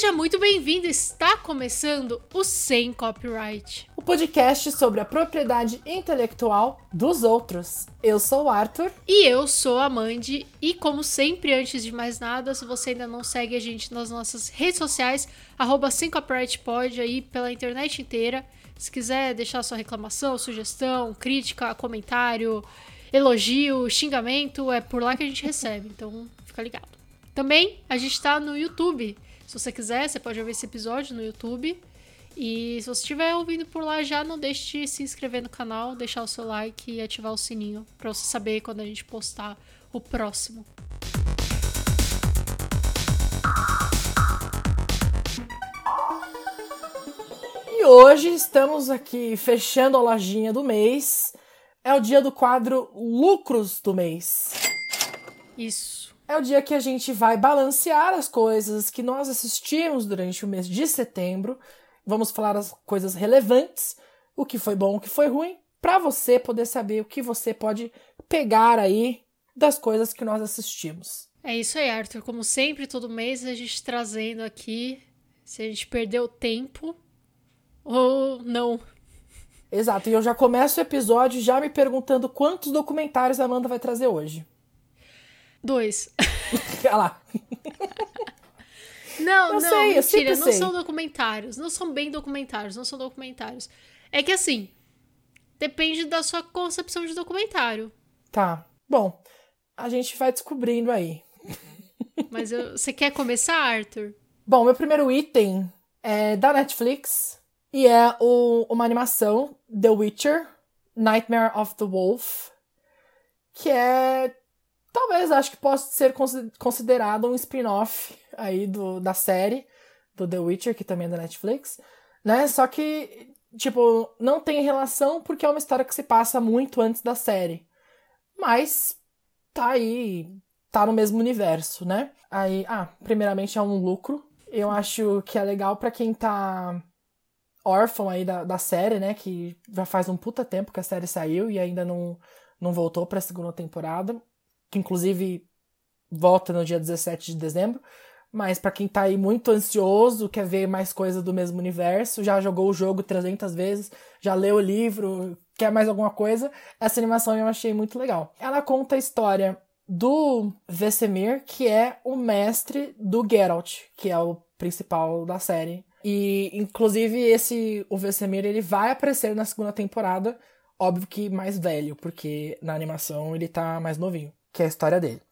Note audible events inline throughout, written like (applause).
Seja muito bem-vindo. Está começando o Sem Copyright. O podcast sobre a propriedade intelectual dos outros. Eu sou o Arthur. E eu sou a Mandy. E como sempre, antes de mais nada, se você ainda não segue a gente nas nossas redes sociais, arroba Sem Copyright pode aí pela internet inteira. Se quiser deixar sua reclamação, sugestão, crítica, comentário, elogio, xingamento, é por lá que a gente recebe. Então, fica ligado. Também a gente está no YouTube. Se você quiser, você pode ouvir esse episódio no YouTube. E se você estiver ouvindo por lá já, não deixe de se inscrever no canal, deixar o seu like e ativar o sininho para você saber quando a gente postar o próximo. E hoje estamos aqui fechando a lojinha do mês. É o dia do quadro Lucros do mês. Isso. É o dia que a gente vai balancear as coisas que nós assistimos durante o mês de setembro. Vamos falar as coisas relevantes, o que foi bom, o que foi ruim, para você poder saber o que você pode pegar aí das coisas que nós assistimos. É isso aí, Arthur. Como sempre, todo mês a gente trazendo aqui se a gente perdeu tempo ou não. Exato, e eu já começo o episódio já me perguntando quantos documentários a Amanda vai trazer hoje. Dois. (laughs) Olha lá. Não, Eu não, sei, mentira, não sei. são documentários. Não são bem documentários, não são documentários. É que assim, depende da sua concepção de documentário. Tá. Bom, a gente vai descobrindo aí. Mas eu- você quer começar, Arthur? Bom, meu primeiro item é da Netflix e é o- uma animação The Witcher Nightmare of the Wolf, que é talvez acho que possa ser consi- considerado um spin-off aí do, da série do The Witcher, que também é da Netflix, né? Só que tipo, não tem relação porque é uma história que se passa muito antes da série. Mas tá aí, tá no mesmo universo, né? Aí, ah, primeiramente é um lucro. Eu acho que é legal pra quem tá órfão aí da, da série, né? Que já faz um puta tempo que a série saiu e ainda não, não voltou pra segunda temporada. Que inclusive volta no dia 17 de dezembro. Mas pra quem tá aí muito ansioso, quer ver mais coisa do mesmo universo, já jogou o jogo 300 vezes, já leu o livro, quer mais alguma coisa, essa animação eu achei muito legal. Ela conta a história do Vesemir, que é o mestre do Geralt, que é o principal da série. E inclusive esse o Vesemir ele vai aparecer na segunda temporada, óbvio que mais velho, porque na animação ele tá mais novinho, que é a história dele.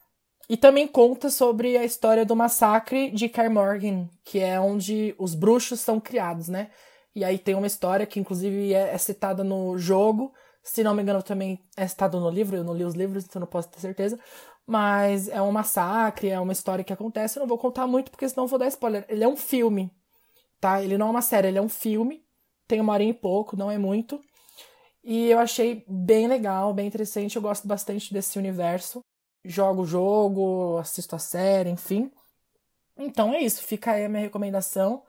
E também conta sobre a história do massacre de Kaer Morhen, que é onde os bruxos são criados, né? E aí tem uma história que inclusive é, é citada no jogo, se não me engano também é citado no livro, eu não li os livros, então não posso ter certeza. Mas é um massacre, é uma história que acontece, eu não vou contar muito porque senão vou dar spoiler. Ele é um filme, tá? Ele não é uma série, ele é um filme, tem uma hora e pouco, não é muito. E eu achei bem legal, bem interessante, eu gosto bastante desse universo jogo o jogo, assisto a série, enfim. Então é isso, fica aí a minha recomendação.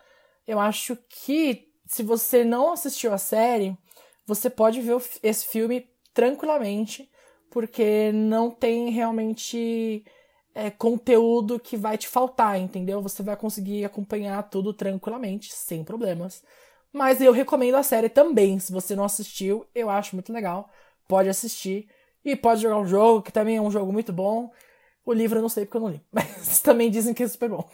Eu acho que se você não assistiu a série, você pode ver esse filme tranquilamente, porque não tem realmente é, conteúdo que vai te faltar, entendeu? Você vai conseguir acompanhar tudo tranquilamente, sem problemas. Mas eu recomendo a série também. Se você não assistiu, eu acho muito legal. Pode assistir. E pode jogar um jogo, que também é um jogo muito bom. O livro eu não sei porque eu não li. (laughs) Mas também dizem que é super bom.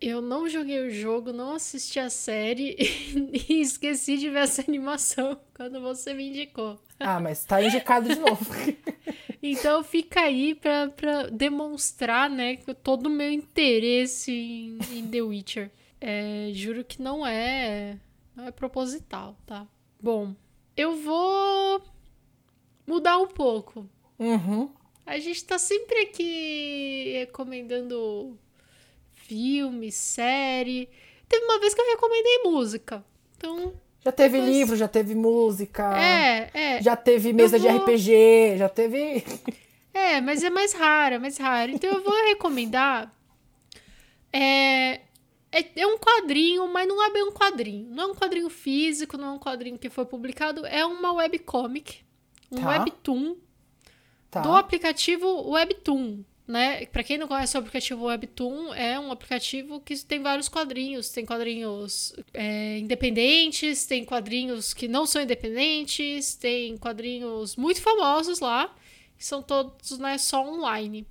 Eu não joguei o jogo, não assisti a série (laughs) e esqueci de ver essa animação (laughs) quando você me indicou. Ah, mas tá indicado de novo. Então fica aí pra, pra demonstrar, né, que todo o meu interesse em, em The Witcher. É, juro que não é, não é proposital, tá? Bom, eu vou mudar um pouco. uhum. A gente tá sempre aqui recomendando filme, série. Teve uma vez que eu recomendei música. Então, Já teve livro, já teve música. é, é. Já teve mesa Eu de vou- RPG, já teve. (laughs) É, mas é mais rara, mais rara. Então eu vou recomendar. É, é, é um quadrinho, mas não é bem um quadrinho. Não é um quadrinho físico, não é um quadrinho que foi publicado. É uma webcomic. Um Tá. webtoon Tá. do aplicativo Webtoon. né? Para quem não conhece o aplicativo Webtoon, é um aplicativo que tem vários quadrinhos. Tem quadrinhos é, independentes, tem quadrinhos que não são independentes, tem quadrinhos muito famosos lá, que são todos né, só online.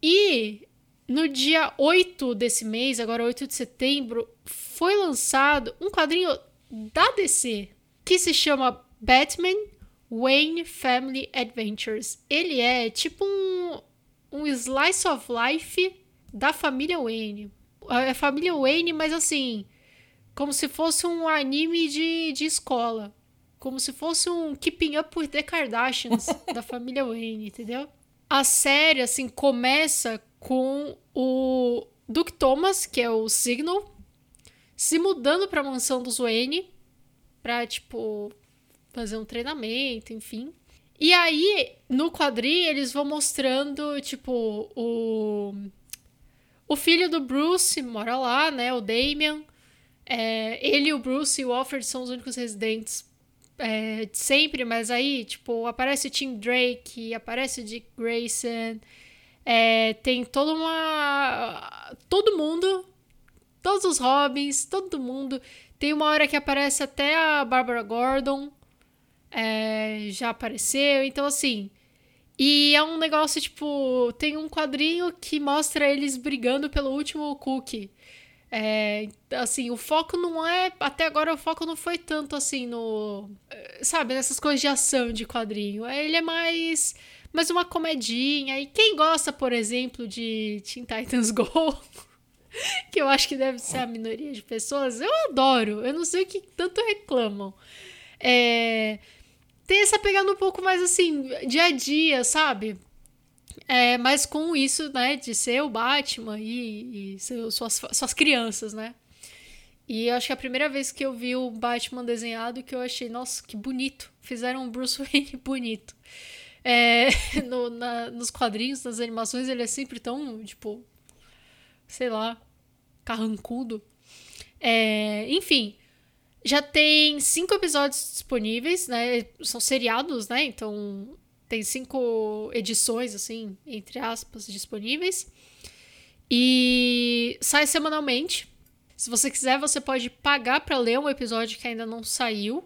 E no dia 8 desse mês, agora 8 de setembro, foi lançado um quadrinho da DC que se chama Batman Wayne Family Adventures. Ele é tipo um, um slice of life da família Wayne. É a família Wayne, mas assim, como se fosse um anime de, de escola. Como se fosse um Keeping Up with the Kardashians (laughs) da família Wayne, entendeu? A série, assim, começa com o Duke Thomas, que é o Signal, se mudando para a mansão dos Wayne para tipo fazer um treinamento, enfim. E aí, no quadrinho, eles vão mostrando, tipo, o o filho do Bruce mora lá, né, o Damian. É, ele, o Bruce e o Alfred são os únicos residentes é, de sempre, mas aí, tipo, aparece o Tim Drake, aparece o Dick Grayson, é, tem toda uma. Todo mundo, todos os Robins, todo mundo. Tem uma hora que aparece até a Barbara Gordon, é, já apareceu, então assim. E é um negócio tipo. Tem um quadrinho que mostra eles brigando pelo último cookie. É, assim, o foco não é. Até agora o foco não foi tanto assim no. Sabe, nessas coisas de ação de quadrinho. Ele é mais. Mais uma comedinha. E quem gosta, por exemplo, de Teen Titans (laughs) Go, que eu acho que deve ser a minoria de pessoas, eu adoro. Eu não sei o que tanto reclamam. É, tem essa pegada um pouco mais assim, dia a dia, sabe? É, mas com isso, né, de ser o Batman e, e suas, suas crianças, né? E eu acho que a primeira vez que eu vi o Batman desenhado que eu achei, nossa, que bonito. Fizeram um Bruce (laughs) Wayne bonito. É, (laughs) no, na, nos quadrinhos, nas animações, ele é sempre tão, tipo, sei lá, carrancudo. É, enfim, já tem cinco episódios disponíveis, né? São seriados, né? Então tem cinco edições, assim, entre aspas, disponíveis. E sai semanalmente. Se você quiser, você pode pagar para ler um episódio que ainda não saiu.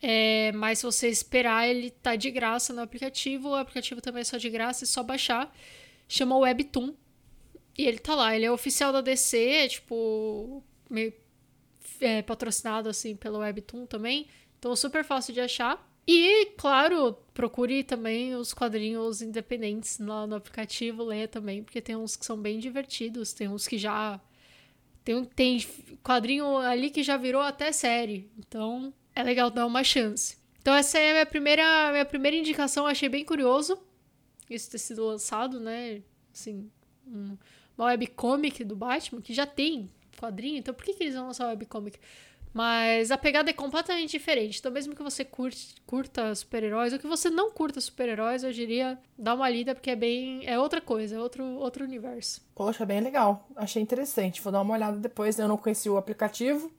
É, mas se você esperar, ele tá de graça no aplicativo. O aplicativo também é só de graça, é só baixar. Chama Webtoon. E ele tá lá. Ele é oficial da DC, é tipo. meio é, patrocinado assim pelo Webtoon também. Então super fácil de achar. E, claro, procure também os quadrinhos independentes lá no aplicativo, leia também, porque tem uns que são bem divertidos, tem uns que já. Tem, tem quadrinho ali que já virou até série. Então é legal dar uma chance. Então, essa é a minha primeira, minha primeira indicação, achei bem curioso isso ter sido lançado, né? Assim, um, uma webcomic do Batman, que já tem quadrinho, então por que, que eles vão lançar webcomic? Mas a pegada é completamente diferente. Então, mesmo que você curte, curta super-heróis, ou que você não curta super-heróis, eu diria, dá uma lida, porque é bem. É outra coisa, é outro, outro universo. Poxa, bem legal. Achei interessante. Vou dar uma olhada depois. Eu não conheci o aplicativo.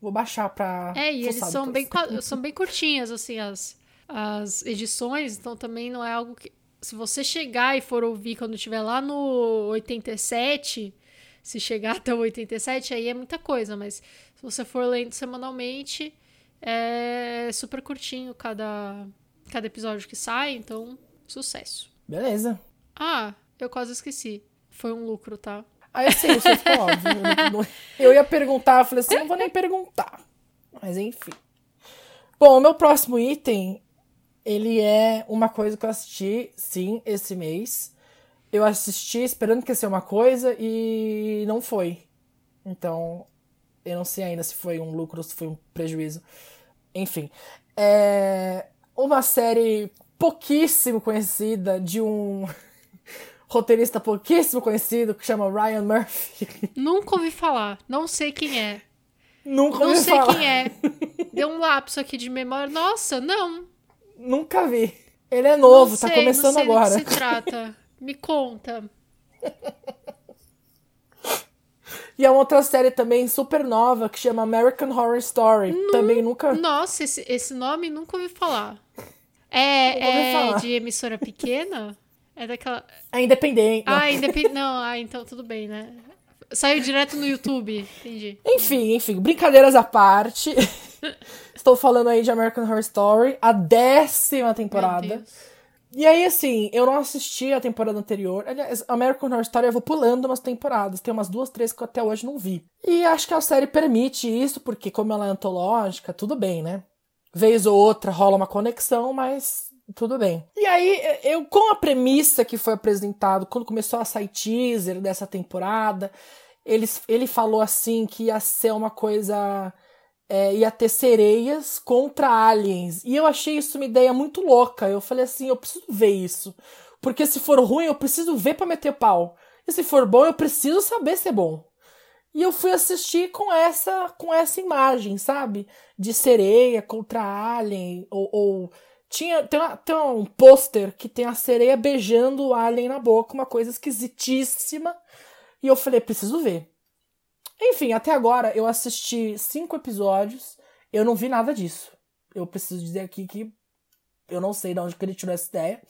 Vou baixar pra. É, e eles são bem, são bem curtinhas, assim, as, as edições. Então também não é algo que. Se você chegar e for ouvir quando estiver lá no 87 se chegar até o 87, aí é muita coisa, mas se você for lendo semanalmente, é super curtinho cada, cada episódio que sai, então sucesso. Beleza. Ah, eu quase esqueci. Foi um lucro, tá? Ah, eu sei, isso ficou óbvio. Eu, eu ia perguntar, eu falei assim, não vou nem perguntar. Mas enfim. Bom, o meu próximo item, ele é uma coisa que eu assisti, sim, esse mês eu assisti esperando que ia ser uma coisa e não foi. Então, eu não sei ainda se foi um lucro ou se foi um prejuízo. Enfim, é uma série pouquíssimo conhecida de um (laughs) roteirista pouquíssimo conhecido que chama Ryan Murphy. (laughs) Nunca ouvi falar, não sei quem é. Nunca ouvi falar. Não sei quem é. (laughs) Deu um lapso aqui de memória. Nossa, não. Nunca vi. Ele é novo, sei, tá começando não sei agora. Do que se trata. Me conta. (laughs) E é uma outra série também super nova que chama American Horror Story. também nunca. Nossa, esse, esse nome nunca ouvi falar. (laughs) É, é falar. de emissora pequena? (laughs) É daquela. É independente. Ah, independente. Não, ah, então tudo bem, né? Saiu direto no YouTube, entendi. Enfim, enfim, brincadeiras à parte. Estou falando aí de American Horror Story, a décima temporada. E aí, assim, eu não assisti a temporada anterior. Aliás, American Horror Story eu vou pulando umas temporadas. Tem umas duas, três que eu até hoje não vi. E acho que a série permite isso, porque como ela é antológica, tudo bem, né? Vez ou outra rola uma conexão, mas tudo bem. E aí, eu, com a premissa que foi apresentado, quando começou a sair teaser dessa temporada, ele, ele falou assim que ia ser uma coisa. É, ia ter sereias contra aliens. E eu achei isso uma ideia muito louca. Eu falei assim: eu preciso ver isso. Porque se for ruim, eu preciso ver para meter pau. E se for bom, eu preciso saber se é bom. E eu fui assistir com essa com essa imagem, sabe? De sereia contra alien. Ou. ou... Tinha, tem, uma, tem um pôster que tem a sereia beijando o alien na boca, uma coisa esquisitíssima. E eu falei, preciso ver. Enfim, até agora eu assisti cinco episódios, eu não vi nada disso. Eu preciso dizer aqui que eu não sei de onde que ele tirou essa ideia,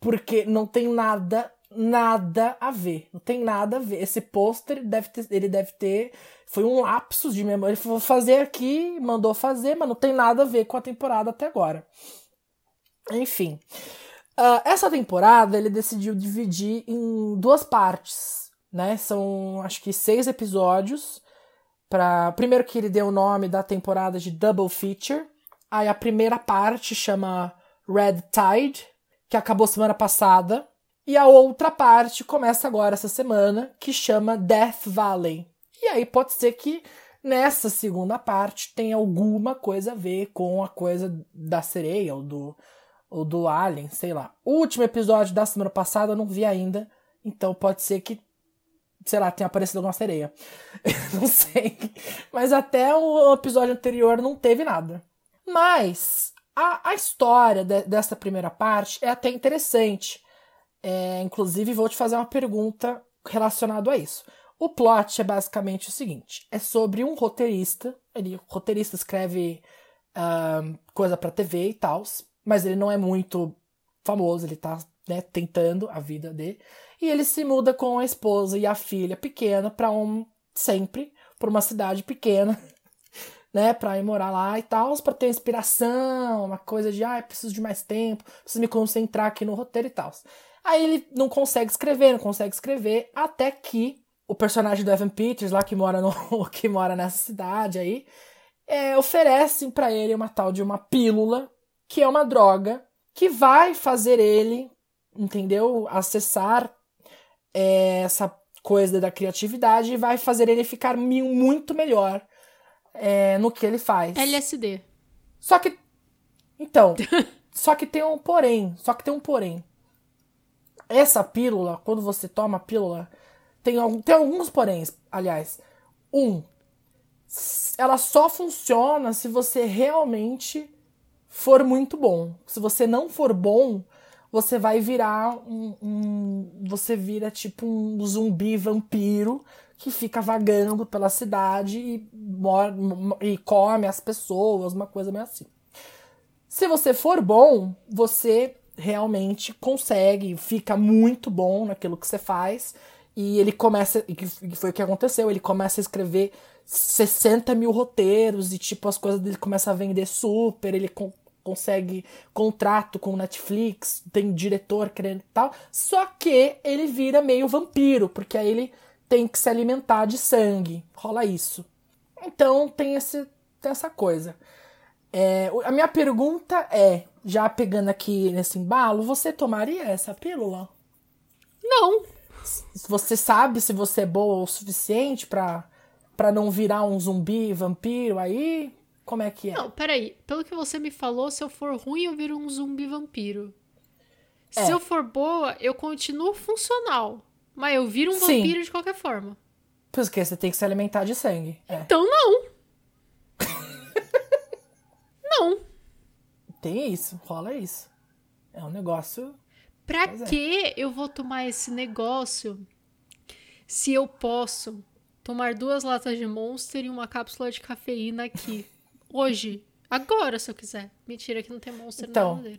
porque não tem nada, nada a ver. Não tem nada a ver. Esse pôster deve ter, ele deve ter, foi um lapsus de memória. Ele falou fazer aqui, mandou fazer, mas não tem nada a ver com a temporada até agora. Enfim, uh, essa temporada ele decidiu dividir em duas partes né? São acho que seis episódios. Pra... Primeiro que ele deu o nome da temporada de Double Feature. Aí a primeira parte chama Red Tide, que acabou semana passada. E a outra parte começa agora essa semana, que chama Death Valley. E aí pode ser que nessa segunda parte tenha alguma coisa a ver com a coisa da sereia ou do, ou do Alien, sei lá. O último episódio da semana passada eu não vi ainda, então pode ser que sei lá, tenha aparecido alguma sereia. (laughs) não sei. Mas até o episódio anterior não teve nada. Mas a, a história de, dessa primeira parte é até interessante. É, inclusive, vou te fazer uma pergunta relacionada a isso. O plot é basicamente o seguinte: é sobre um roteirista. Ele, roteirista escreve uh, coisa para TV e tal, mas ele não é muito famoso, ele tá né, tentando a vida dele. E ele se muda com a esposa e a filha pequena para um sempre para uma cidade pequena, (laughs) né, para ir morar lá e tal, para ter inspiração, uma coisa de, ah, preciso de mais tempo, preciso me concentrar aqui no roteiro e tal. Aí ele não consegue escrever, não consegue escrever até que o personagem do Evan Peters lá que mora no (laughs) que mora nessa cidade aí, é, oferecem para ele uma tal de uma pílula, que é uma droga que vai fazer ele, entendeu? Acessar essa coisa da criatividade e vai fazer ele ficar muito melhor é, no que ele faz. LSD. Só que. Então. (laughs) só que tem um porém. Só que tem um porém. Essa pílula, quando você toma a pílula, tem, tem alguns poréns, aliás. Um, ela só funciona se você realmente for muito bom. Se você não for bom, você vai virar um, um, você vira tipo um zumbi vampiro que fica vagando pela cidade e, e come as pessoas, uma coisa meio assim. Se você for bom, você realmente consegue, fica muito bom naquilo que você faz. E ele começa, e foi o que aconteceu, ele começa a escrever 60 mil roteiros e tipo as coisas dele começam a vender super, ele consegue contrato com Netflix, tem diretor querendo e tal. Só que ele vira meio vampiro, porque aí ele tem que se alimentar de sangue. Rola isso. Então tem, esse, tem essa coisa. É, a minha pergunta é, já pegando aqui nesse embalo, você tomaria essa pílula? Não. Você sabe se você é boa o suficiente para para não virar um zumbi vampiro aí? Como é que é? Não, peraí. Pelo que você me falou, se eu for ruim, eu viro um zumbi vampiro. É. Se eu for boa, eu continuo funcional. Mas eu viro um Sim. vampiro de qualquer forma. Porque você tem que se alimentar de sangue. É. Então não. (laughs) não. Tem isso, rola isso. É um negócio. Pra é. que eu vou tomar esse negócio se eu posso tomar duas latas de Monster e uma cápsula de cafeína aqui? Hoje. Agora, se eu quiser. Mentira que não tem monstro então, no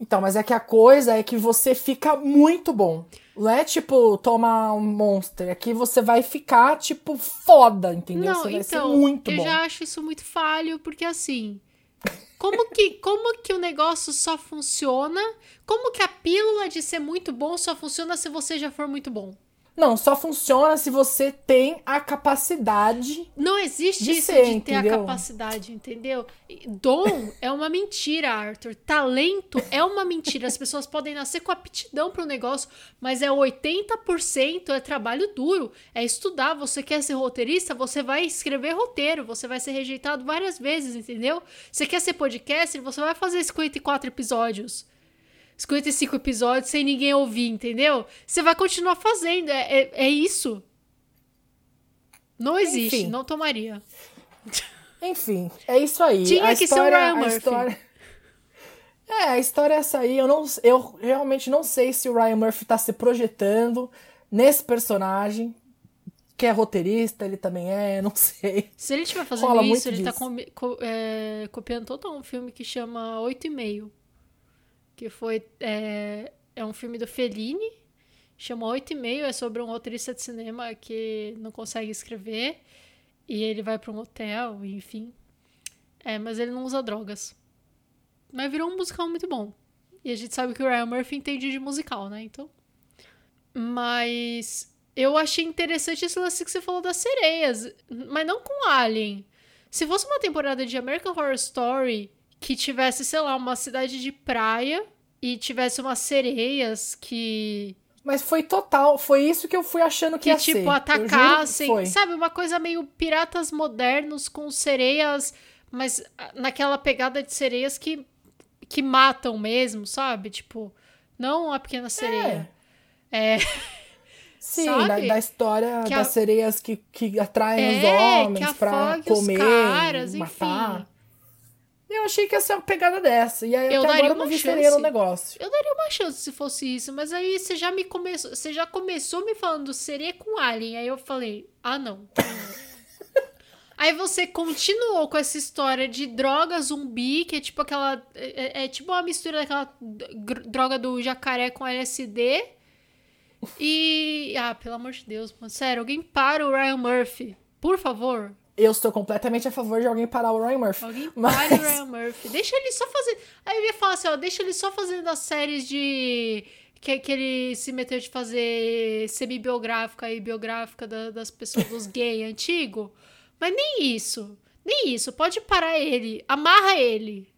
Então, mas é que a coisa é que você fica muito bom. Não é tipo tomar um monster. Aqui você vai ficar, tipo, foda, entendeu? Não, você vai então, ser muito eu bom. já acho isso muito falho, porque assim. Como que, como que o negócio só funciona? Como que a pílula de ser muito bom só funciona se você já for muito bom? Não, só funciona se você tem a capacidade. Não existe De isso ser, de ter a entendeu? capacidade, entendeu? Dom é uma mentira, Arthur. Talento é uma mentira. As pessoas podem nascer com aptidão para o negócio, mas é 80% é trabalho duro. É estudar. Você quer ser roteirista? Você vai escrever roteiro. Você vai ser rejeitado várias vezes, entendeu? Você quer ser podcaster? Você vai fazer 54 episódios. 55 episódios sem ninguém ouvir, entendeu? Você vai continuar fazendo. É, é, é isso. Não existe. Enfim. Não tomaria. Enfim, é isso aí. Tinha a que ser o história, Ryan a Murphy. história... É, a história é essa aí. Eu, não, eu realmente não sei se o Ryan Murphy tá se projetando nesse personagem, que é roteirista, ele também é, não (laughs) sei. Se ele estiver fazendo Rola isso, ele tá disso. comi- co- é, copiando total um filme que chama Oito e Meio. Que foi. É, é um filme do Fellini. Chama Oito e Meio. É sobre um roteirista de cinema que não consegue escrever. E ele vai pra um hotel, enfim. É, mas ele não usa drogas. Mas virou um musical muito bom. E a gente sabe que o Ryan Murphy entende de musical, né? Então. Mas eu achei interessante esse lance que você falou das sereias. Mas não com Alien. Se fosse uma temporada de American Horror Story que tivesse, sei lá, uma cidade de praia e tivesse umas sereias que. Mas foi total, foi isso que eu fui achando que, Que, ia tipo, ser. Atacassem. Sabe, uma coisa meio piratas modernos com sereias, mas ah, naquela pegada de sereias que, que matam mesmo, sabe? Tipo, não a pequena sereia. É. (laughs) Sim, Sabe? da, da história das sereias que, que atraem É, os homens pra afogue os comer, caras, matar. enfim. Eu achei que ia ser uma pegada dessa. E aí Eu até daria agora eu não uma vi chance. sereia no negócio. Eu daria uma chance se fosse isso, mas aí você já me começou, você já começou me falando sereia com alien, aí eu falei: "Ah, não". (laughs) aí você continuou com essa história de droga zumbi, que é tipo aquela é, é tipo uma mistura daquela dr- droga do jacaré com LSD. E ah, pelo amor de Deus, mano, sério, alguém para o Ryan Murphy, por favor. Eu sou completamente a favor de alguém parar o Ryan Murphy. Alguém (laughs) Mas- pare o Ryan Murphy. Deixa ele só fazer. Aí eu ia falar assim, ó, deixa ele só fazendo as séries de. Que, que ele se meteu de fazer semi-biográfica e biográfica da- das pessoas, dos (laughs) gays antigo. Mas nem isso. Nem isso. Pode parar ele. Amarra ele.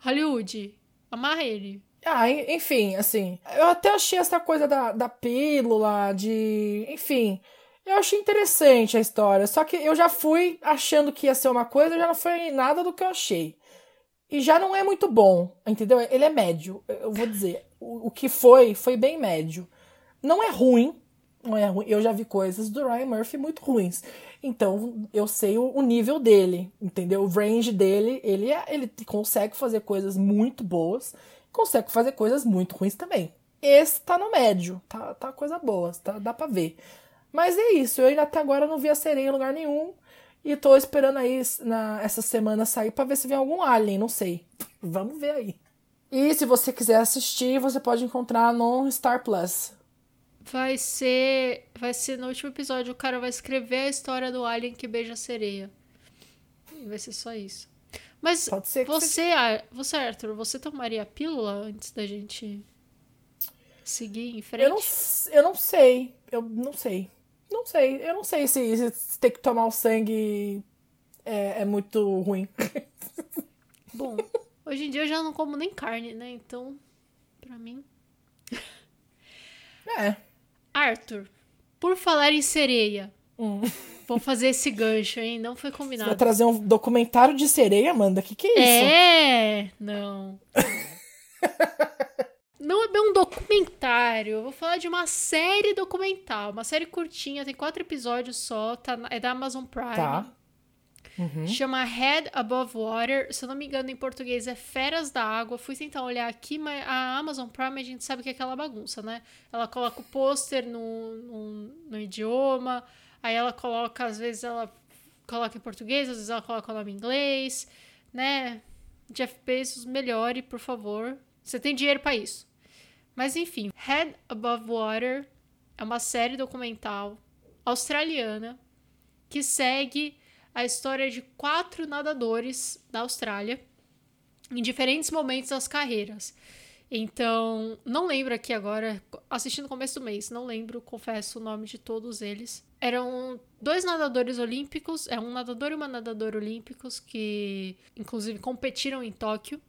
Hollywood. Amarra ele. Ah, en- enfim, assim, eu até achei essa coisa da, da pílula, de. Enfim, eu achei interessante a história. Só que eu já fui achando que ia ser uma coisa, já não foi nada do que eu achei. E já não é muito bom, entendeu? Ele é médio, eu vou dizer. O, o que foi, foi bem médio. Não é ruim, não é ruim. Eu já vi coisas do Ryan Murphy muito ruins. Então, eu sei o, o nível dele, entendeu? O range dele, ele, é, ele consegue fazer coisas muito boas, consegue fazer coisas muito ruins também. Esse tá no médio, tá, tá coisa boa, tá, dá pra ver. Mas é isso, eu ainda até agora não vi a sereia em lugar nenhum. E tô esperando aí na, essa semana sair pra ver se vem algum alien, não sei. (laughs) Vamos ver aí. E se você quiser assistir, você pode encontrar no Star Plus. Vai ser. Vai ser no último episódio. O cara vai escrever a história do Alien que beija a sereia. E vai ser só isso. Mas você, Ar- você, Arthur, você tomaria a pílula antes da gente seguir em frente? Eu não, eu não sei. Eu não sei. Não sei. Eu não sei se, se ter que tomar o sangue é, é muito ruim. (laughs) Bom, hoje em dia eu já não como nem carne, né? Então, pra mim. É. Arthur, por falar em sereia, Hum. vou fazer esse gancho, hein? Não foi Você vai combinado. trazer um documentário de sereia, Amanda? Que que é isso? É, não. (laughs) Não é bem um documentário. Eu vou falar de uma série documental. Uma série curtinha, tem quatro episódios só. Tá, é da Amazon Prime. Tá. Uhum. Chama Head Above Water. Se eu não me engano, em português é Feras da Água. Fui tentar olhar aqui, mas a Amazon Prime a gente sabe que é aquela bagunça, né? Ela coloca o pôster no, no, no idioma, aí ela coloca, às vezes ela coloca em português, às vezes ela coloca o nome em inglês, né? Jeff Bezos, melhore, por favor. Você tem dinheiro para isso. Mas enfim, Head Above Water é uma série documental australiana que segue a história de quatro nadadores da Austrália em diferentes momentos das carreiras. Então, não lembro aqui agora, assisti no começo do mês, não lembro, confesso o nome de todos eles. Eram dois nadadores olímpicos, é um nadador e uma nadadora olímpicos que, inclusive, competiram em Tóquio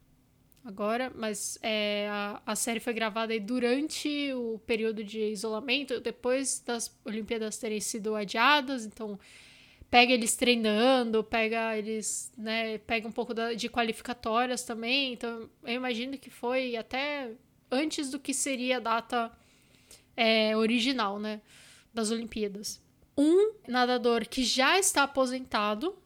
agora, mas é, a, a série foi gravada durante o período de isolamento, depois das Olimpíadas terem sido adiadas, então pega eles treinando, pega eles, né, pega um pouco da, de qualificatórias também. Então, eu imagino que foi até antes do que seria a data é, original, né, das Olimpíadas. Um nadador que já está aposentado,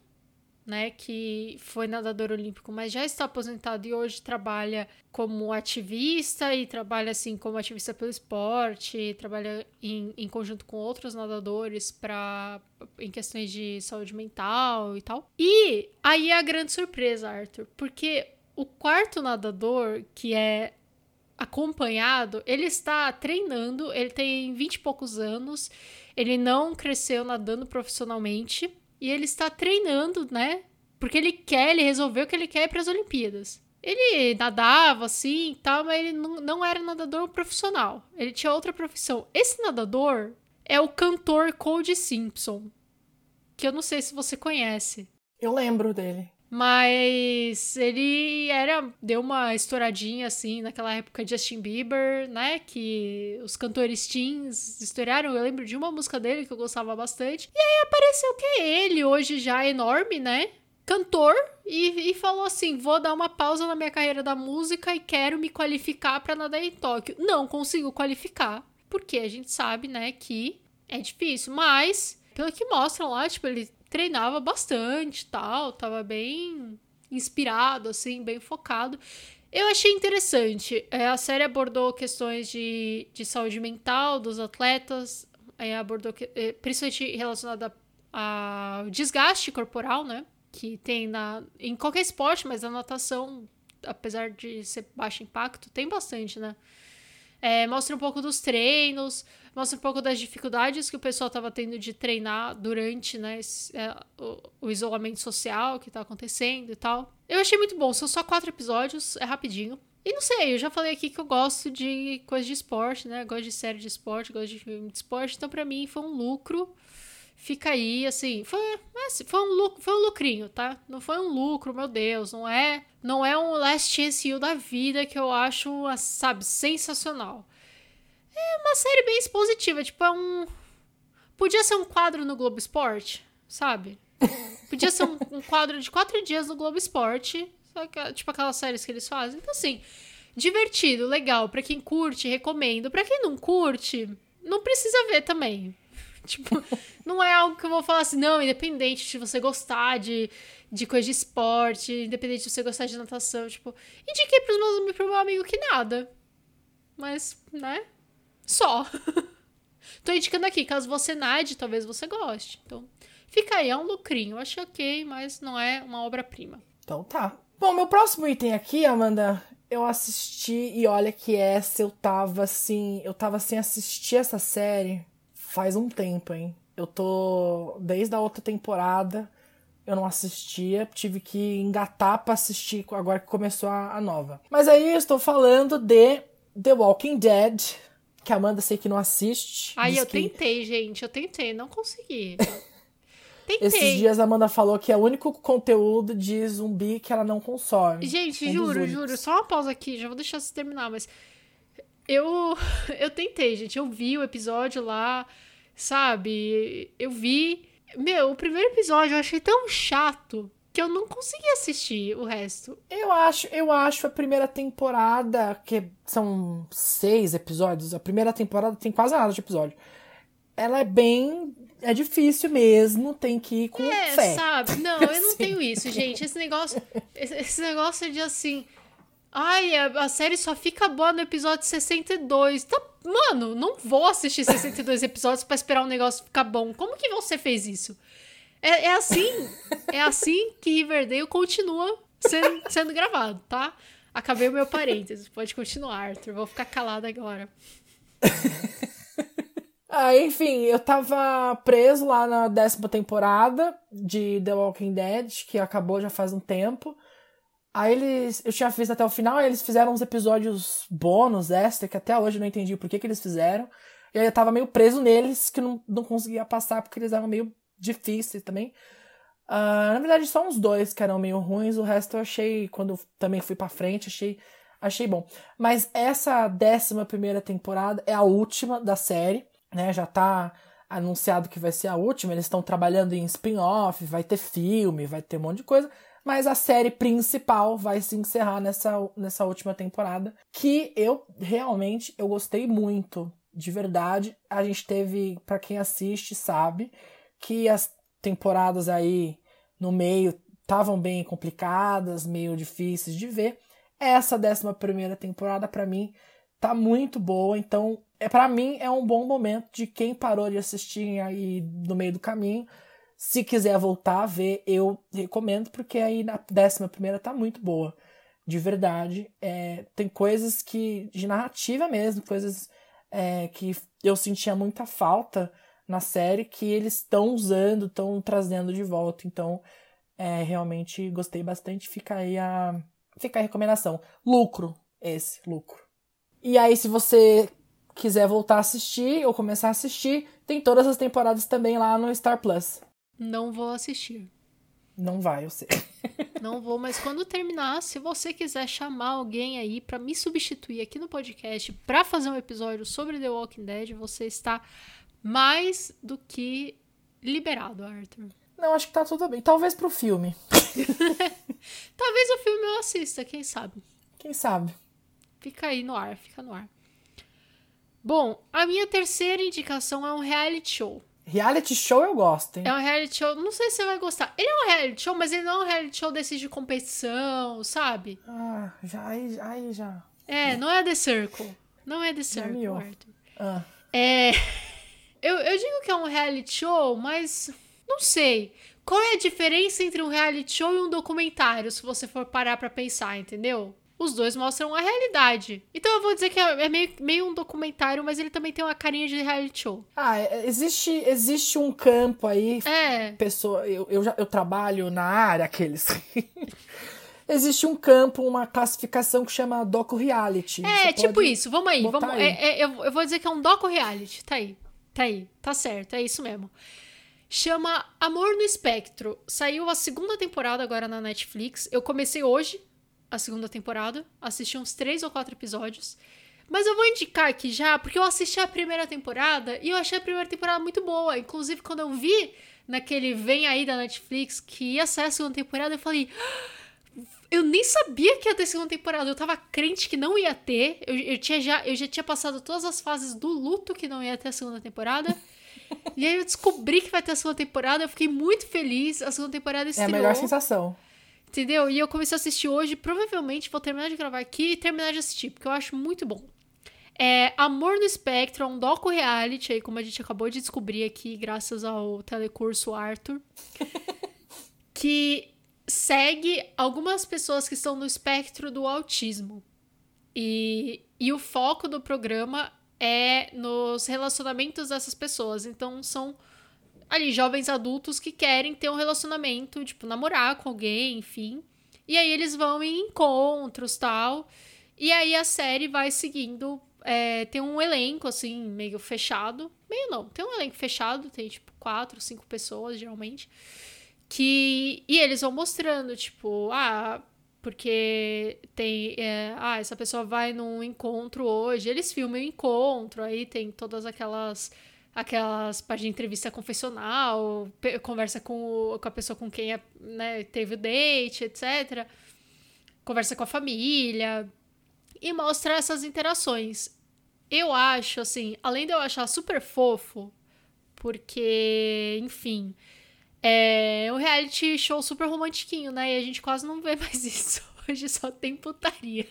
né, que foi nadador olímpico, mas já está aposentado e hoje trabalha como ativista e trabalha assim como ativista pelo esporte, trabalha em, em conjunto com outros nadadores para em questões de saúde mental e tal. E aí é a grande surpresa, Arthur, porque o quarto nadador, que é acompanhado, ele está treinando, ele tem 20 e poucos anos, ele não cresceu nadando profissionalmente e ele está treinando, né? Porque ele quer, ele resolveu que ele quer para as Olimpíadas. Ele nadava assim e tal, mas ele não, não era nadador profissional. Ele tinha outra profissão. Esse nadador é o cantor Cody Simpson. Que eu não sei se você conhece. Eu lembro dele. Mas ele era. Deu uma estouradinha assim naquela época Justin Bieber, né? Que os cantores teens estouraram. Eu lembro de uma música dele que eu gostava bastante. E aí apareceu que é ele, hoje já enorme, né? Cantor, e, e falou assim: vou dar uma pausa na minha carreira da música e quero me qualificar para nadar em Tóquio. Não consigo qualificar, porque a gente sabe, né, que é difícil. Mas, pelo que mostram lá, tipo, ele treinava bastante tal, tava bem inspirado, assim, bem focado. Eu achei interessante. É, a série abordou questões de, de saúde mental dos atletas, é, abordou é, principalmente relacionada ao desgaste corporal, né? Que tem na, em qualquer esporte, mas a natação, apesar de ser baixo impacto, tem bastante, né? É, mostra um pouco dos treinos, mostra um pouco das dificuldades que o pessoal estava tendo de treinar durante né, esse, é, o, o, isolamento social que está acontecendo e tal. Eu achei muito bom, são só quatro episódios, é rapidinho. E não sei, eu já falei aqui que eu gosto de coisa de esporte, né? Gosto de série de esporte, gosto de filme de esporte, então para mim foi um lucro. Fica aí, assim, foi, assim, foi, um lucro, foi um lucrinho, tá? Não foi um lucro, meu Deus, não é não é um Last Chance You da vida que eu acho, sabe, sensacional. É uma série bem expositiva, tipo, é um. Podia ser um quadro no Globo Esporte, sabe? Podia ser um, (laughs) um quadro de quatro dias no Globo Esporte, tipo aquelas séries que eles fazem. Então, assim, divertido, legal. para quem curte, recomendo. para quem não curte, não precisa ver também. (laughs) Tipo, não é algo que eu vou falar assim, não, independente de você gostar de de coisa de esporte, independente de você gostar de natação, tipo, indiquei pros meus, pro meu amigo que nada. Mas, né? Só. (laughs) Tô indicando aqui, caso você nade, talvez você goste. Então, fica aí, é um lucrinho. Eu acho ok, mas não é uma obra-prima. Então tá. Bom, meu próximo item aqui, Amanda, eu assisti e olha que essa eu tava assim, eu tava sem assistir essa série faz um tempo, hein? Eu tô desde a outra temporada eu não assistia, tive que engatar para assistir agora que começou a, a, nova. Mas aí eu estou falando de The Walking Dead, que a Amanda sei que não assiste. Ai, eu que... tentei, gente, eu tentei, não consegui. (laughs) Tentei. Esses dias a Amanda falou que é o único conteúdo de zumbi que ela não consome. Gente, um juro, juro, só uma pausa aqui, já vou deixar você terminar, mas eu (laughs) eu tentei, gente, eu vi o episódio lá, sabe? Eu vi meu, o primeiro episódio eu achei tão chato que eu não consegui assistir o resto. Eu acho, eu acho a primeira temporada, que são seis episódios, a primeira temporada tem quase nada de episódio. Ela é bem. É difícil mesmo, tem que ir com é, fé. sabe? (laughs) Não, eu não tenho isso, gente. Esse negócio. Esse negócio de assim. Ai, a, a série só fica boa no episódio 62. Tá, mano, não vou assistir 62 episódios para esperar um negócio ficar bom. Como que você fez isso? É, é assim, é assim que Riverdale continua sendo, sendo gravado, tá? Acabei o meu parênteses. Pode continuar, Arthur. Vou ficar calada agora. (laughs) ah, enfim, eu tava preso lá na décima temporada de The Walking Dead, que acabou já faz um tempo. Aí eles. Eu tinha visto até o final, aí eles fizeram uns episódios bônus, extra, que até hoje eu não entendi por que, que eles fizeram. E aí eu tava meio preso neles, que não, não conseguia passar, porque eles eram meio difíceis também. Uh, na verdade, só uns dois que eram meio ruins, o resto eu achei, quando também fui pra frente, achei, achei bom. Mas essa décima primeira temporada é a última da série, né? Já tá anunciado que vai ser a última, eles estão trabalhando em spin-off, vai ter filme, vai ter um monte de coisa, mas a série principal vai se encerrar nessa, nessa última temporada, que eu realmente eu gostei muito, de verdade. A gente teve, para quem assiste, sabe, que as temporadas aí no meio estavam bem complicadas, meio difíceis de ver. Essa décima primeira temporada para mim tá muito boa, então é para mim é um bom momento de quem parou de assistir aí no meio do caminho. Se quiser voltar a ver, eu recomendo, porque aí na décima primeira tá muito boa. De verdade. É, tem coisas que. de narrativa mesmo, coisas é, que eu sentia muita falta na série que eles estão usando, estão trazendo de volta. Então, é, realmente gostei bastante. Fica aí a, fica a recomendação. Lucro, esse, lucro. E aí, se você quiser voltar a assistir ou começar a assistir, tem todas as temporadas também lá no Star Plus. Não vou assistir. Não vai, eu sei. (laughs) Não vou, mas quando terminar, se você quiser chamar alguém aí para me substituir aqui no podcast para fazer um episódio sobre The Walking Dead, você está mais do que liberado, Arthur. Não, acho que tá tudo bem. Talvez pro filme. (laughs) Talvez o filme eu assista, quem sabe? Quem sabe? Fica aí no ar, fica no ar. Bom, a minha terceira indicação é um reality show. Reality show eu gosto, hein? É um reality show, não sei se você vai gostar. Ele é um reality show, mas ele não é um reality show desses de competição, sabe? Ah, já, aí, aí já. É, não é The Circle. Não é The Circle, Arthur. Ah. É. (laughs) Eu, eu digo que é um reality show, mas não sei. Qual é a diferença entre um reality show e um documentário, se você for parar pra pensar, entendeu? Os dois mostram a realidade. Então eu vou dizer que é, é meio, meio um documentário, mas ele também tem uma carinha de reality show. Ah, é, existe, existe um campo aí. É. Pessoa, eu, eu, já, eu trabalho na área, aqueles. (laughs) existe um campo, uma classificação que chama docu reality. É, Você tipo isso. Vamos aí. Vamos, aí. É, é, eu, eu vou dizer que é um docu reality. Tá aí. Tá aí, tá certo, é isso mesmo. Chama Amor no Espectro. Saiu a segunda temporada agora na Netflix. Eu comecei hoje a segunda temporada, assisti uns três ou quatro episódios. Mas eu vou indicar aqui já, porque eu assisti a primeira temporada e eu achei a primeira temporada muito boa. Inclusive, quando eu vi naquele Vem Aí da Netflix que ia sair a segunda temporada, eu falei. Ah, eu nem sabia que ia ter segunda temporada. Eu tava crente que não ia ter. Eu, eu, tinha já, eu já tinha passado todas as fases do luto que não ia ter a segunda temporada. (laughs) e aí eu descobri que vai ter a segunda temporada. Eu fiquei muito feliz. A segunda temporada estreou. É a melhor sensação. Entendeu? E eu comecei a assistir hoje. Provavelmente vou terminar de gravar aqui e terminar de assistir, porque eu acho muito bom. É Amor no Espectro, é um docu reality, aí, como a gente acabou de descobrir aqui, graças ao telecurso Arthur. (laughs) que segue algumas pessoas que estão no espectro do autismo. E, e o foco do programa é nos relacionamentos dessas pessoas. Então, são ali jovens adultos que querem ter um relacionamento, tipo, namorar com alguém, enfim. E aí eles vão em encontros tal. E aí a série vai seguindo. É, tem um elenco, assim, meio fechado. Meio não, tem um elenco fechado, tem tipo quatro, cinco pessoas, geralmente. Que. E eles vão mostrando, tipo, ah, porque tem. É, ah, essa pessoa vai num encontro hoje. Eles filmam o encontro, aí tem todas aquelas. Aquelas páginas de entrevista confessional, conversa com, o, com a pessoa com quem é, né, teve o date, etc. Conversa com a família. E mostra essas interações. Eu acho, assim, além de eu achar super fofo, porque, enfim, é um reality show super romantiquinho, né? E a gente quase não vê (laughs) mais isso. Hoje só tem putaria.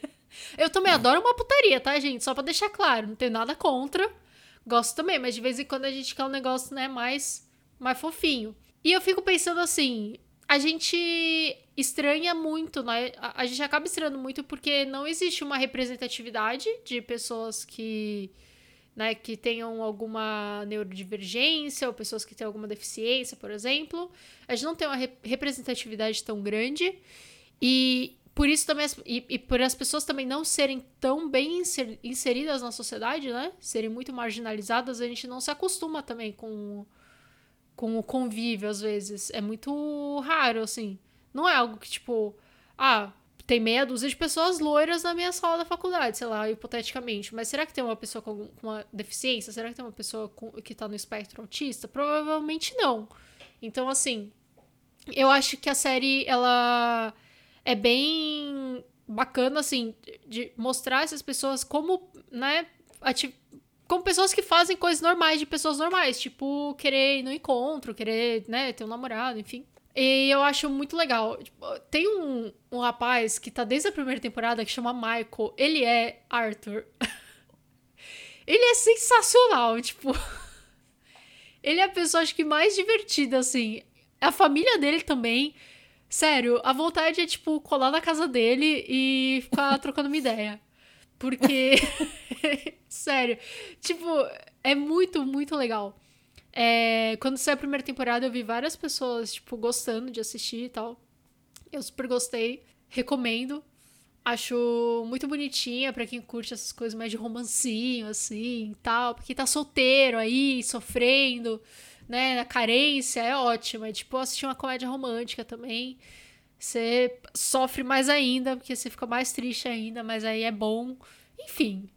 Eu também adoro uma putaria, tá, gente? Só pra deixar claro, não tenho nada contra. Gosto também, mas de vez em quando a gente quer um negócio, né, mais, mais fofinho. E eu fico pensando assim, a gente estranha muito, né? A, a gente acaba estranhando muito porque não existe uma representatividade de pessoas que né, que tenham alguma neurodivergência ou pessoas que têm alguma deficiência, por exemplo. A gente não tem uma representatividade tão grande e por isso também e, e, por as pessoas também não serem tão bem inseridas na sociedade, né, serem muito marginalizadas, a gente não se acostuma também com com o convívio às vezes. É muito raro assim. Não é algo que tipo, ah, tem meia dúzia de pessoas loiras na minha sala da faculdade, sei lá, hipoteticamente. Mas será que tem uma pessoa com uma deficiência? Será que tem uma pessoa com, que tá no espectro autista? Provavelmente não. Então, assim, eu acho que a série, ela é bem bacana, assim, de mostrar essas pessoas como, né, como pessoas que fazem coisas normais de pessoas normais, tipo, querer ir no encontro, querer, né, ter um namorado, enfim. E eu acho muito legal. Tipo, tem um, um rapaz que tá desde a primeira temporada que chama Michael. Ele é Arthur. (laughs) ele é sensacional, tipo. (laughs) ele é a pessoa, acho que mais divertida, assim. A família dele também. Sério, a vontade é, tipo, colar na casa dele e ficar (laughs) trocando uma ideia. Porque. Sério. Tipo, é muito, muito legal. É, quando saiu a primeira temporada, eu vi várias pessoas, tipo, gostando de assistir e tal. Eu super gostei. Recomendo. Acho muito bonitinha para quem curte essas coisas mais de romancinho, assim, e tal. Porque tá solteiro aí, sofrendo, né, na carência, é ótimo. É tipo assistir uma comédia romântica também. Você sofre mais ainda, porque você fica mais triste ainda, mas aí é bom. Enfim,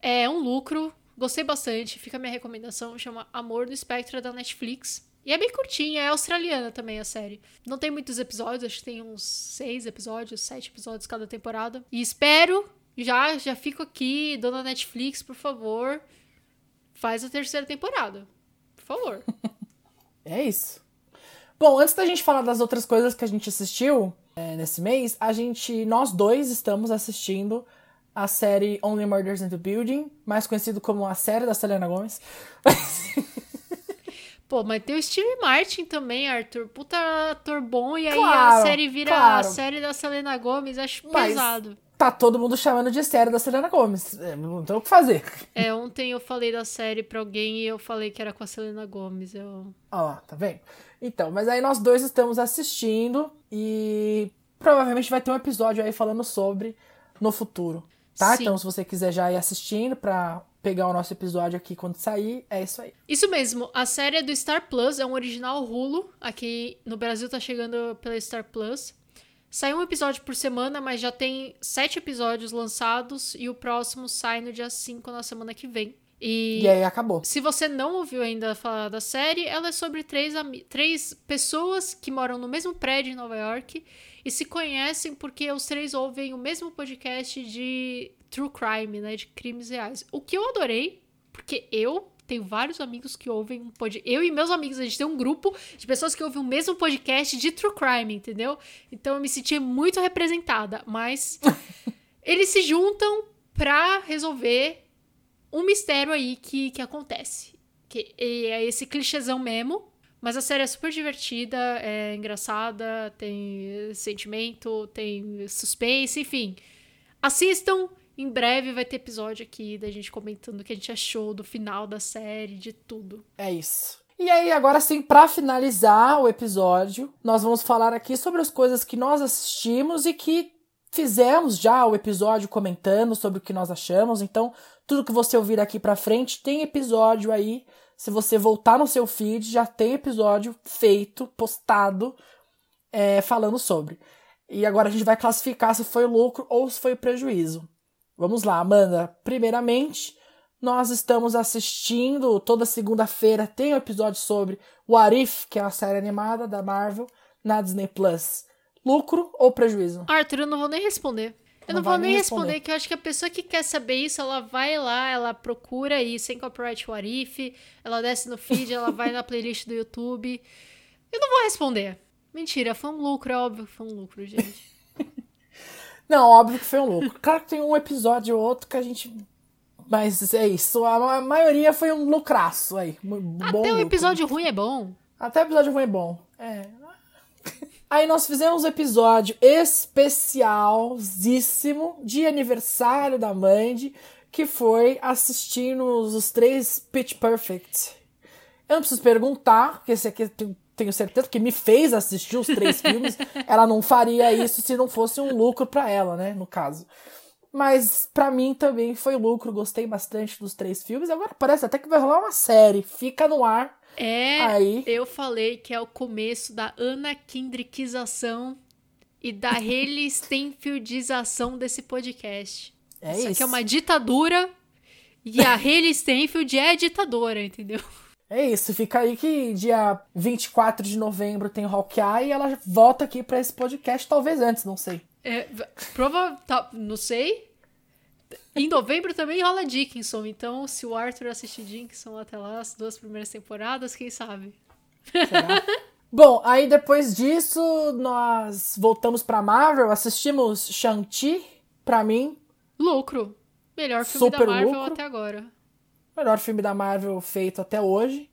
é um lucro Gostei bastante, fica a minha recomendação, chama Amor no Espectro da Netflix. E é bem curtinha, é australiana também a série. Não tem muitos episódios, acho que tem uns seis episódios, sete episódios cada temporada. E espero, já, já fico aqui, dona Netflix, por favor, faz a terceira temporada. Por favor. (laughs) é isso. Bom, antes da gente falar das outras coisas que a gente assistiu é, nesse mês, a gente, nós dois estamos assistindo a série Only Murders in the Building, mais conhecido como a série da Selena Gomez. Pô, mas tem o Steve Martin também, Arthur. Puta ator bom, e aí claro, a série vira claro. a série da Selena Gomez, acho mas pesado. Tá todo mundo chamando de série da Selena Gomez. É, não tem o que fazer. É, ontem eu falei da série pra alguém e eu falei que era com a Selena Gomez. Eu... Ó, tá vendo? Então, mas aí nós dois estamos assistindo e provavelmente vai ter um episódio aí falando sobre no futuro. Tá? Sim. Então, se você quiser já ir assistindo pra pegar o nosso episódio aqui quando sair, é isso aí. Isso mesmo. A série é do Star Plus, é um original Hulu. Aqui no Brasil tá chegando pela Star Plus. Sai um episódio por semana, mas já tem sete episódios lançados e o próximo sai no dia 5 na semana que vem. E, e aí acabou. Se você não ouviu ainda falar da série, ela é sobre três, três pessoas que moram no mesmo prédio em Nova York e se conhecem porque os três ouvem o mesmo podcast de true crime, né, de crimes reais. O que eu adorei, porque eu tenho vários amigos que ouvem um podcast. Eu e meus amigos, a gente tem um grupo de pessoas que ouvem o mesmo podcast de true crime, entendeu? Então eu me senti muito representada, mas (laughs) eles se juntam pra resolver um mistério aí que, que acontece. Que é esse clichêzão mesmo. Mas a série é super divertida, é engraçada, tem sentimento, tem suspense, enfim. Assistam, em breve vai ter episódio aqui da gente comentando o que a gente achou do final da série, de tudo. É isso. E aí, agora sim, para finalizar o episódio, nós vamos falar aqui sobre as coisas que nós assistimos e que fizemos já o episódio comentando sobre o que nós achamos. Então, tudo que você ouvir aqui para frente tem episódio aí se você voltar no seu feed, já tem episódio feito, postado, é, falando sobre. E agora a gente vai classificar se foi lucro ou se foi prejuízo. Vamos lá, Amanda. Primeiramente, nós estamos assistindo toda segunda-feira tem um episódio sobre o Arif, que é a série animada da Marvel, na Disney Plus. Lucro ou prejuízo? Arthur, eu não vou nem responder. Eu não, não vou nem responder. responder, que eu acho que a pessoa que quer saber isso, ela vai lá, ela procura aí, sem copyright Warif, ela desce no feed, ela vai na playlist do YouTube. Eu não vou responder. Mentira, foi um lucro, é óbvio que foi um lucro, gente. (laughs) não, óbvio que foi um lucro. Claro que tem um episódio ou outro que a gente. Mas é isso, a maioria foi um lucraço aí. Até o episódio ruim é bom. Até o episódio ruim é bom. É. Aí nós fizemos um episódio especialzíssimo de aniversário da Mandy, que foi assistindo os três Pitch Perfect. Eu não preciso perguntar, porque esse aqui tenho certeza que me fez assistir os três filmes. (laughs) Ela não faria isso se não fosse um lucro para ela, né? No caso. Mas para mim também foi lucro, gostei bastante dos três filmes. Agora parece até que vai rolar uma série. Fica no ar é, Aí. eu falei que é o começo da anakindrikização e da (laughs) Haley Stenfieldização desse podcast. É isso, isso. aqui é uma ditadura e a (laughs) Haley Stenfield é ditadora, entendeu? É isso, fica aí que dia 24 de novembro tem Hawkeye e ela volta aqui para esse podcast, talvez antes, não sei. É, prova, tá, não sei. Em novembro também rola Dickinson, então se o Arthur assistir Dickinson até lá, as duas primeiras temporadas, quem sabe? Será? Bom, aí depois disso nós voltamos pra Marvel, assistimos Shang-Chi, pra mim. Lucro. Melhor filme Super da Marvel lucro. até agora. Melhor filme da Marvel feito até hoje.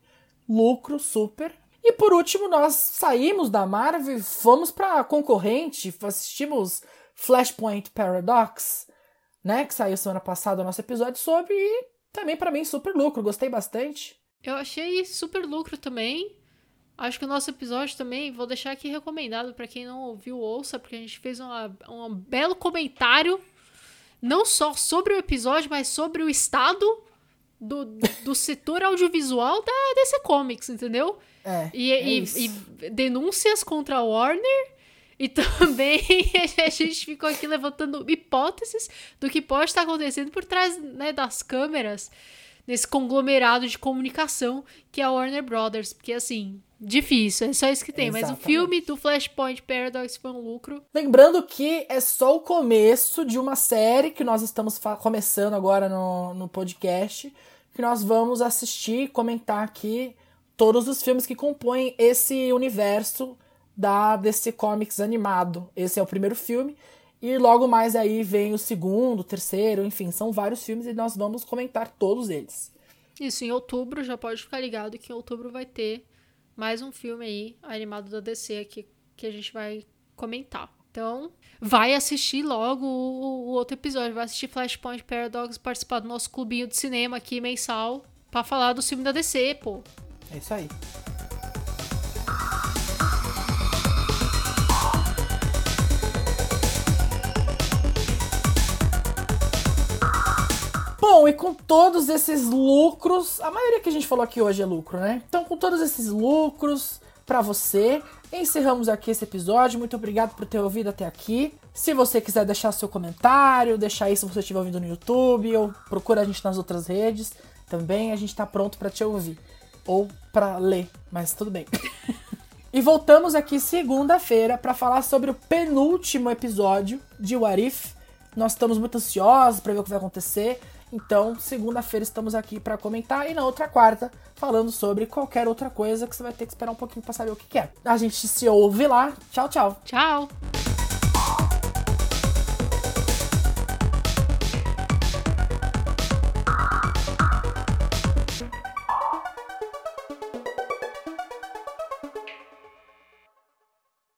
Lucro, super. E por último, nós saímos da Marvel e fomos pra concorrente, assistimos Flashpoint Paradox, né? Que saiu semana passada o nosso episódio sobre. E também pra mim, super lucro, gostei bastante. Eu achei super lucro também. Acho que o nosso episódio também, vou deixar aqui recomendado pra quem não ouviu, ouça, porque a gente fez uma- um belo comentário, não só sobre o episódio, mas sobre o estado do, do (laughs) setor audiovisual da DC Comics, entendeu? É. E, é e- e denúncias contra a Warner. E também (laughs) a gente ficou aqui levantando hipóteses do que pode estar acontecendo por trás né, das câmeras nesse conglomerado de comunicação que é a Warner Brothers. Porque, assim, difícil, é só isso que tem. Mas o Exatamente. filme do Flashpoint Paradox foi um lucro. Lembrando que é só o começo de uma série que nós estamos começando agora no, no podcast, que nós vamos assistir e comentar aqui todos os filmes que compõem esse universo da DC Comics animado. Esse é o primeiro filme. E logo mais aí vem o segundo, o terceiro, enfim, são vários filmes e nós vamos comentar todos eles. Isso, em outubro, já pode ficar ligado que em outubro vai ter mais um filme aí, animado da DC aqui, que a gente vai comentar. Então, vai assistir logo o, o outro episódio, vai assistir Flashpoint Paradox, participar do nosso clubinho de cinema aqui mensal, pra falar do filme da DC, pô. É isso aí. Com todos esses lucros, a maioria que a gente falou aqui hoje é lucro, né? Então, com todos esses lucros pra você, encerramos aqui esse episódio. Muito obrigado por ter ouvido até aqui. Se você quiser deixar seu comentário, deixar aí se você estiver ouvindo no YouTube ou procura a gente nas outras redes, também a gente tá pronto pra te ouvir ou pra ler, mas tudo bem. (laughs) e voltamos aqui segunda-feira pra falar sobre o penúltimo episódio de What If. Nós estamos muito ansiosos pra ver o que vai acontecer. Então, segunda-feira estamos aqui pra comentar e na outra quarta falando sobre qualquer outra coisa que você vai ter que esperar um pouquinho pra saber o que é. A gente se ouve lá. Tchau, tchau. Tchau!